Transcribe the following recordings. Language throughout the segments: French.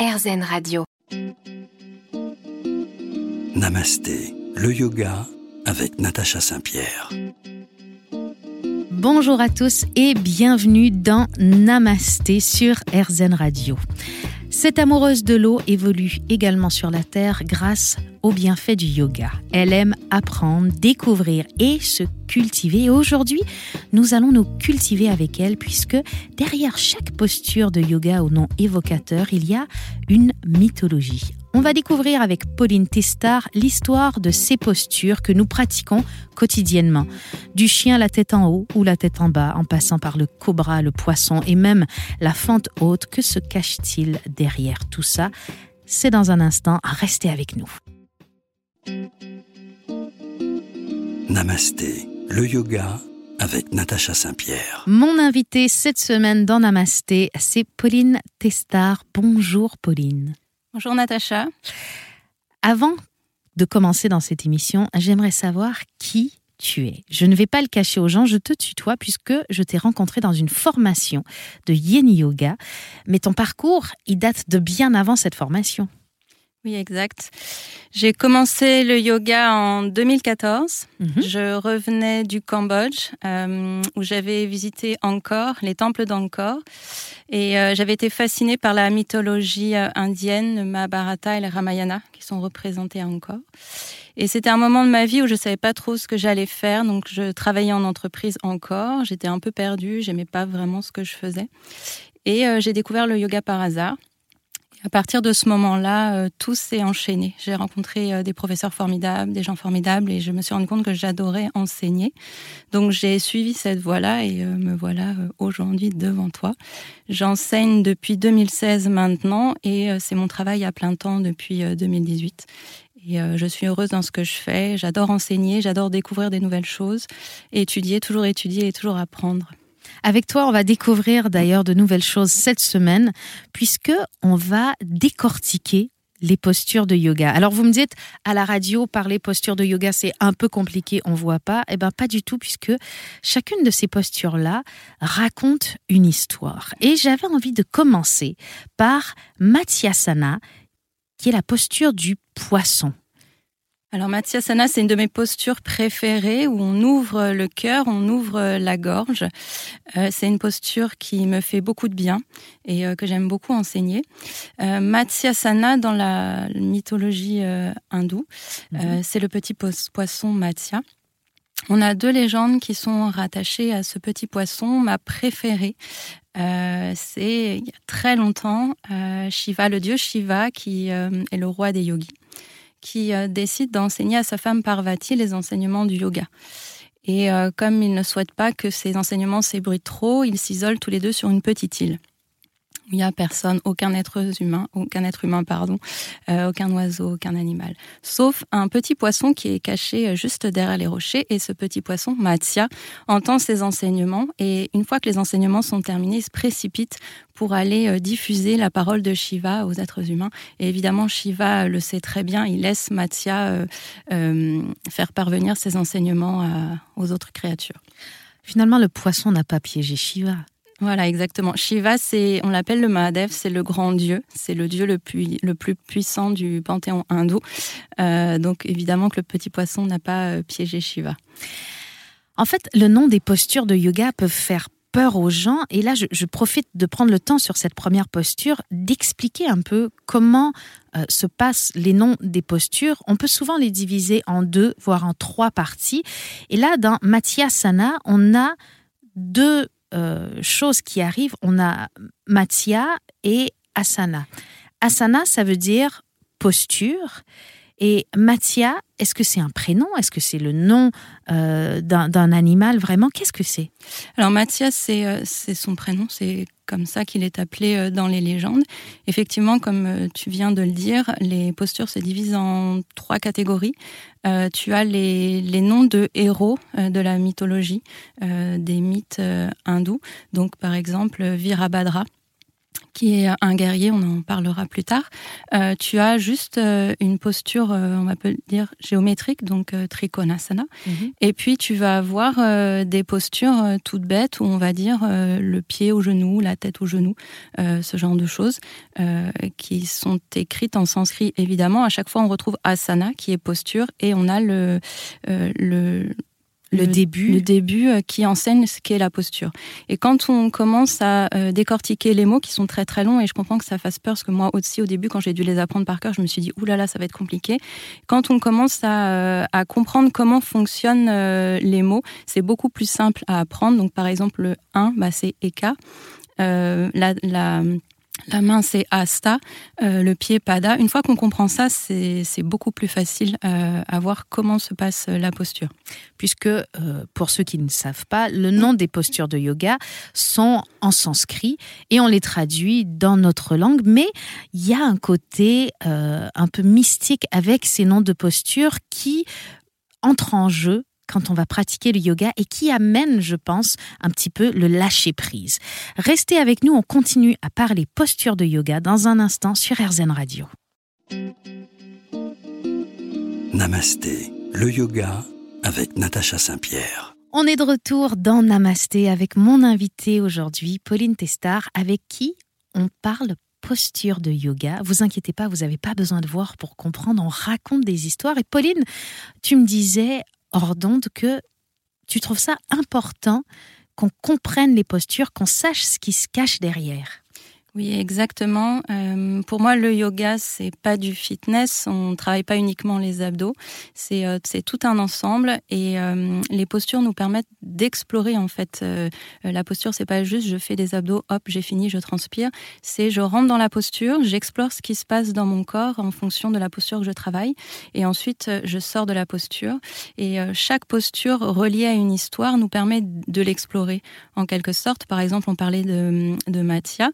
RZN Radio. Namasté, le yoga avec Natacha Saint-Pierre. Bonjour à tous et bienvenue dans Namasté sur RZN Radio. Cette amoureuse de l'eau évolue également sur la Terre grâce aux bienfaits du yoga. Elle aime apprendre, découvrir et se cultiver. aujourd'hui, nous allons nous cultiver avec elle puisque derrière chaque posture de yoga au nom évocateur, il y a une mythologie. On va découvrir avec Pauline Testard l'histoire de ces postures que nous pratiquons quotidiennement. Du chien la tête en haut ou la tête en bas, en passant par le cobra, le poisson et même la fente haute. Que se cache-t-il derrière tout ça? C'est dans un instant. Restez avec nous. Namasté, le yoga avec Natacha Saint-Pierre. Mon invité cette semaine dans Namasté, c'est Pauline Testard. Bonjour Pauline. Bonjour Natacha. Avant de commencer dans cette émission, j'aimerais savoir qui tu es. Je ne vais pas le cacher aux gens, je te tutoie puisque je t'ai rencontré dans une formation de Yin Yoga, mais ton parcours, il date de bien avant cette formation. Oui, exact. J'ai commencé le yoga en 2014. Mhm. Je revenais du Cambodge euh, où j'avais visité Angkor, les temples d'Angkor. Et euh, j'avais été fascinée par la mythologie euh, indienne, le Mahabharata et le Ramayana qui sont représentés à Angkor. Et c'était un moment de ma vie où je savais pas trop ce que j'allais faire. Donc je travaillais en entreprise encore. J'étais un peu perdue. J'aimais pas vraiment ce que je faisais. Et j'ai découvert le yoga par hasard. À partir de ce moment-là, euh, tout s'est enchaîné. J'ai rencontré euh, des professeurs formidables, des gens formidables, et je me suis rendu compte que j'adorais enseigner. Donc j'ai suivi cette voie-là et euh, me voilà aujourd'hui devant toi. J'enseigne depuis 2016 maintenant, et c'est mon travail à plein temps depuis 2018. Et je suis heureuse dans ce que je fais. J'adore enseigner, j'adore découvrir des nouvelles choses, étudier, toujours étudier et toujours apprendre. Avec toi, on va découvrir d'ailleurs de nouvelles choses cette semaine, puisque on va décortiquer les postures de yoga. Alors vous me dites à la radio parler postures de yoga c'est un peu compliqué, on voit pas. Eh ben pas du tout puisque chacune de ces postures là raconte une histoire. Et j'avais envie de commencer par Mathyasana qui est la posture du poisson. Alors Mathyasana, c'est une de mes postures préférées où on ouvre le cœur, on ouvre la gorge. Euh, c'est une posture qui me fait beaucoup de bien et euh, que j'aime beaucoup enseigner. Euh, Mathyasana, dans la mythologie euh, hindoue, mhm. c'est le petit poisson Matsya. On a deux légendes qui sont rattachées à ce petit poisson. Ma préférée, c'est il y a très longtemps Shiva, le dieu Shiva, qui est le roi des yogis qui euh, décide d'enseigner à sa femme Parvati les enseignements du yoga. Et euh, comme il ne souhaite pas que ces enseignements s'ébruitent trop, ils s'isolent tous les deux sur une petite île il n'y a personne, aucun être humain, aucun être humain, pardon, euh, aucun oiseau, aucun animal, sauf un petit poisson qui est caché euh, juste derrière les rochers. Et ce petit poisson, Matsya, entend ses enseignements et une fois que les enseignements sont terminés, il se précipite pour aller euh, diffuser la parole de Shiva aux êtres humains. Et évidemment, Shiva le sait très bien, il laisse Matsya faire parvenir ses enseignements aux autres créatures. Finalement, le poisson n'a pas piégé Shiva. Voilà, exactement. Shiva, c'est, on l'appelle le Mahadev, c'est le grand dieu, c'est le dieu le plus, le plus puissant du panthéon hindou. Euh, donc évidemment que le petit poisson n'a pas euh, piégé Shiva. En fait, le nom des postures de yoga peuvent faire peur aux gens. Et là, je, profite de prendre le temps sur cette première posture d'expliquer un peu comment euh, se passent les noms des postures. On peut souvent les diviser en deux, voire en trois parties. Et là, dans Mathyasana, on a deux euh, choses qui arrivent, on a Mathya et Asana. Asana, ça veut dire posture. Et Mathya, est-ce que c'est un prénom? Est-ce que c'est le nom euh, d'un animal Vraiment, qu'est-ce que c'est? Alors Mathia, euh, c'est son prénom, c'est comme ça qu'il est appelé euh, dans les légendes. Effectivement, comme tu viens de le dire, les postures se divisent en trois catégories. tu as les, les, noms de héros de la mythologie, des mythes hindous. Donc par exemple, Virabhadra qui est un guerrier, on en parlera plus tard, euh, tu as juste euh, une posture, euh, on va peut dire géométrique, donc trikonasana. Mhm. Et puis tu vas avoir des postures toutes bêtes où on va dire le pied au genou, la tête au genou, ce genre de choses qui sont écrites en sanskrit évidemment. À chaque fois, on retrouve asana qui est posture et on a le, le le, début. Le début euh, qui enseigne ce qu'est la posture. Et quand on commence à euh, décortiquer les mots qui sont très très longs, et je comprends que ça fasse peur, parce que moi aussi au début, quand j'ai dû les apprendre par cœur, je me suis dit, oulala, ça va être compliqué. Quand on commence à, euh, à comprendre comment fonctionnent les mots, c'est beaucoup plus simple à apprendre. Donc par exemple, le 1, bah, c'est Eka. la, la la main, c'est asta, euh, le pied, pada. Une fois qu'on comprend ça, c'est beaucoup plus facile euh, à voir comment se passe euh, la posture. Puisque, pour ceux qui ne savent pas, le nom des postures de yoga sont en sanskrit et on les traduit dans notre langue, mais il y a un côté un peu mystique avec ces noms de postures qui entrent en jeu quand on va pratiquer le yoga et qui amène, je pense, un petit peu le lâcher prise. Restez avec nous, on continue à parler posture de yoga dans un instant sur RZN Radio. Namasté, le yoga avec Natacha Saint-Pierre. On est de retour dans Namasté avec mon invité aujourd'hui, Pauline Testard, avec qui on parle posture de yoga. Vous inquiétez pas, vous n'avez pas besoin de voir pour comprendre. On raconte des histoires. Et Pauline, tu me disais hors d'onde que tu trouves ça important qu'on comprenne les postures, qu'on sache ce qui se cache derrière. Oui, exactement. Euh, pour moi, le yoga, c'est pas du fitness. On travaille pas uniquement les abdos. C'est euh, tout un ensemble et euh, les postures nous permettent d'explorer en fait. la posture, c'est pas juste je fais des abdos, hop, j'ai fini, je transpire. C'est je rentre dans la posture, j'explore ce qui se passe dans mon corps en fonction de la posture que je travaille et ensuite je sors de la posture. Et chaque posture reliée à une histoire nous permet de l'explorer en quelque sorte. Par exemple, on parlait de de Mathia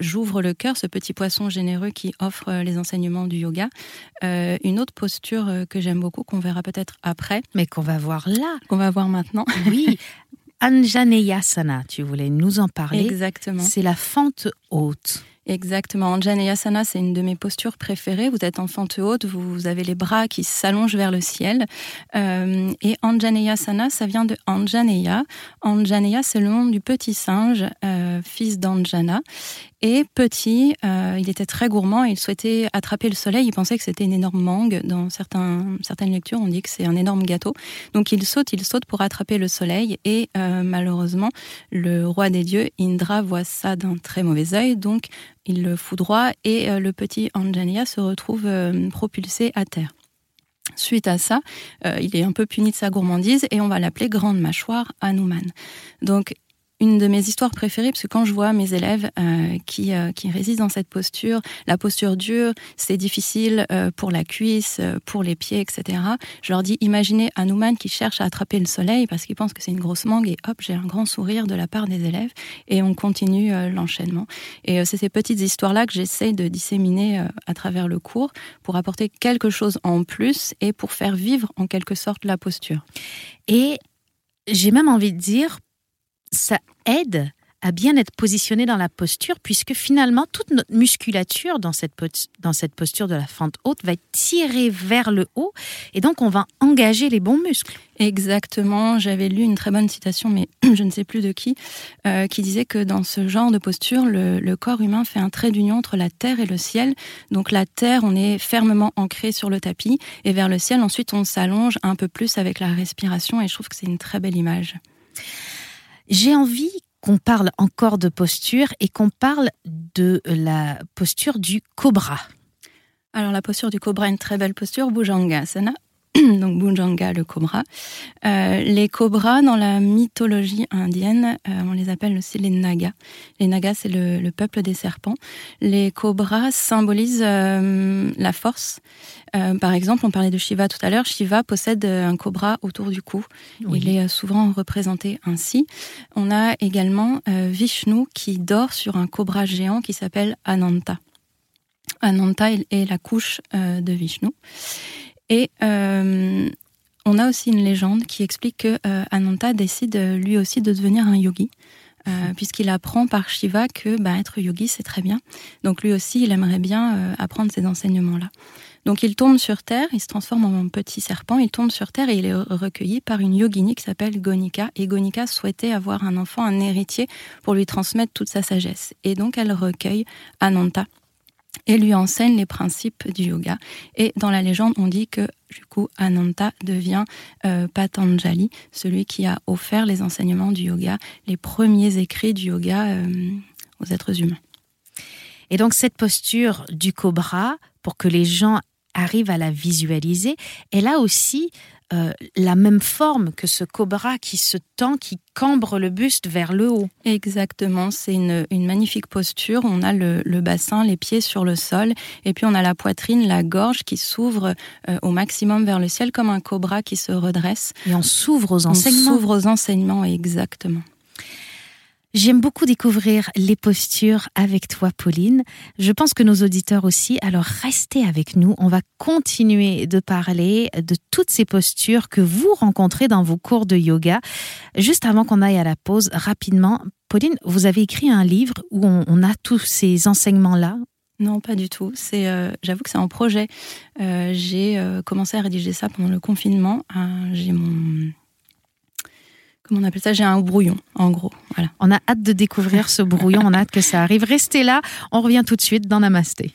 j'ouvre le cœur, ce petit poisson généreux qui offre euh, les enseignements du yoga. Euh, une autre posture euh, que j'aime beaucoup, qu'on verra peut-être après. Mais qu'on va voir là. Qu'on va voir maintenant. Oui. Anjaneyasana, tu voulais nous en parler. Exactement. C'est la fente haute. Exactement. Anjaneyasana, c'est une de mes postures préférées. Vous êtes en fente haute, vous avez les bras qui s'allongent vers le ciel. Euh, et Anjaneyasana, ça vient de Anjaneya. Anjaneya, c'est le nom du petit singe, euh, fils d'Anjana. Et petit, euh, il était très gourmand il souhaitait attraper le soleil. Il pensait que c'était une énorme mangue. Dans certains, certaines lectures, on dit que c'est un énorme gâteau. Donc il saute, il saute pour attraper le soleil. Et euh, malheureusement, le roi des dieux, Indra, voit ça d'un très mauvais œil. Donc il le foudroie et euh, le petit Anjanya se retrouve propulsé à terre. Suite à ça, il est un peu puni de sa gourmandise et on va l'appeler grande mâchoire Hanuman. Donc une de mes histoires préférées, parce que quand je vois mes élèves euh, qui, euh, qui résident dans cette posture, la posture dure, c'est difficile euh, pour la cuisse, pour les pieds, etc. Je leur dis, imaginez Hanuman qui cherche à attraper le soleil parce qu'il pense que c'est une grosse mangue et hop, j'ai un grand sourire de la part des élèves et on continue l'enchaînement. Et c'est ces petites histoires-là que j'essaye de disséminer à travers le cours pour apporter quelque chose en plus et pour faire vivre en quelque sorte la posture. Et j'ai même envie de dire, ça aide à bien être positionné dans la posture, puisque finalement, toute notre musculature dans cette, dans cette posture de la fente haute va être tirée vers le haut, et donc on va engager les bons muscles. Exactement, j'avais lu une très bonne citation, mais je ne sais plus de qui, euh, qui disait que dans ce genre de posture, le, le corps humain fait un trait d'union entre la terre et le ciel. Donc la terre, on est fermement ancré sur le tapis, et vers le ciel, ensuite, on s'allonge un peu plus avec la respiration, et je trouve que c'est une très belle image. J'ai envie qu'on parle encore de posture et qu'on parle de la posture du cobra. Alors la posture du cobra, une très belle posture, Bhujangasana. donc Bhujanga, le cobra. Euh, les cobras, dans la mythologie indienne, euh, on les appelle aussi les nagas. Les nagas, c'est le, peuple des serpents. Les cobras symbolisent euh, la force. par exemple, on parlait de Shiva tout à l'heure. Shiva possède un cobra autour du cou. Il est souvent représenté ainsi. On a également Vishnu qui dort sur un cobra géant qui s'appelle Ananta. Ananta est la couche de Vishnu. Et euh, on a aussi une légende qui explique que euh, Ananta décide lui aussi de devenir un yogi. puisqu'il apprend par Shiva que bah, être yogi, c'est très bien. Donc lui aussi, il aimerait bien apprendre ces enseignements-là. Donc il tombe sur Terre, il se transforme en petit serpent, il tombe sur Terre et il est recueilli par une yogini qui s'appelle Gonika. Et Gonika souhaitait avoir un enfant, un héritier, pour lui transmettre toute sa sagesse. Et donc elle recueille Ananta et lui enseigne les principes du yoga. Et dans la légende, on dit que du coup, Ananta devient euh, Patanjali, celui qui a offert les enseignements du yoga, les premiers écrits du yoga euh, aux êtres humains. Et donc cette posture du cobra, pour que les gens arrive à la visualiser, elle a aussi euh, la même forme que ce cobra qui se tend, qui cambre le buste vers le haut. Exactement, c'est une, magnifique posture. On a le, bassin, les pieds sur le sol, et puis on a la poitrine, la gorge qui s'ouvre euh, au maximum vers le ciel comme un cobra qui se redresse. Et on s'ouvre aux enseignements. On s'ouvre aux enseignements, exactement. J'aime beaucoup découvrir les postures avec toi, Pauline. Je pense que nos auditeurs aussi. Alors restez avec nous. On va continuer de parler de toutes ces postures que vous rencontrez dans vos cours de yoga. Juste avant qu'on aille à la pause, rapidement, Pauline, vous avez écrit un livre où on, a tous ces enseignements-là? Non, pas du tout. C'est, euh, j'avoue que c'est un projet. Euh, j'ai euh, commencé à rédiger ça pendant le confinement. j'ai mon comment on appelle ça? J'ai un brouillon, en gros. Voilà. On a hâte de découvrir ce brouillon, on a hâte que ça arrive. Restez là, on revient tout de suite dans Namasté.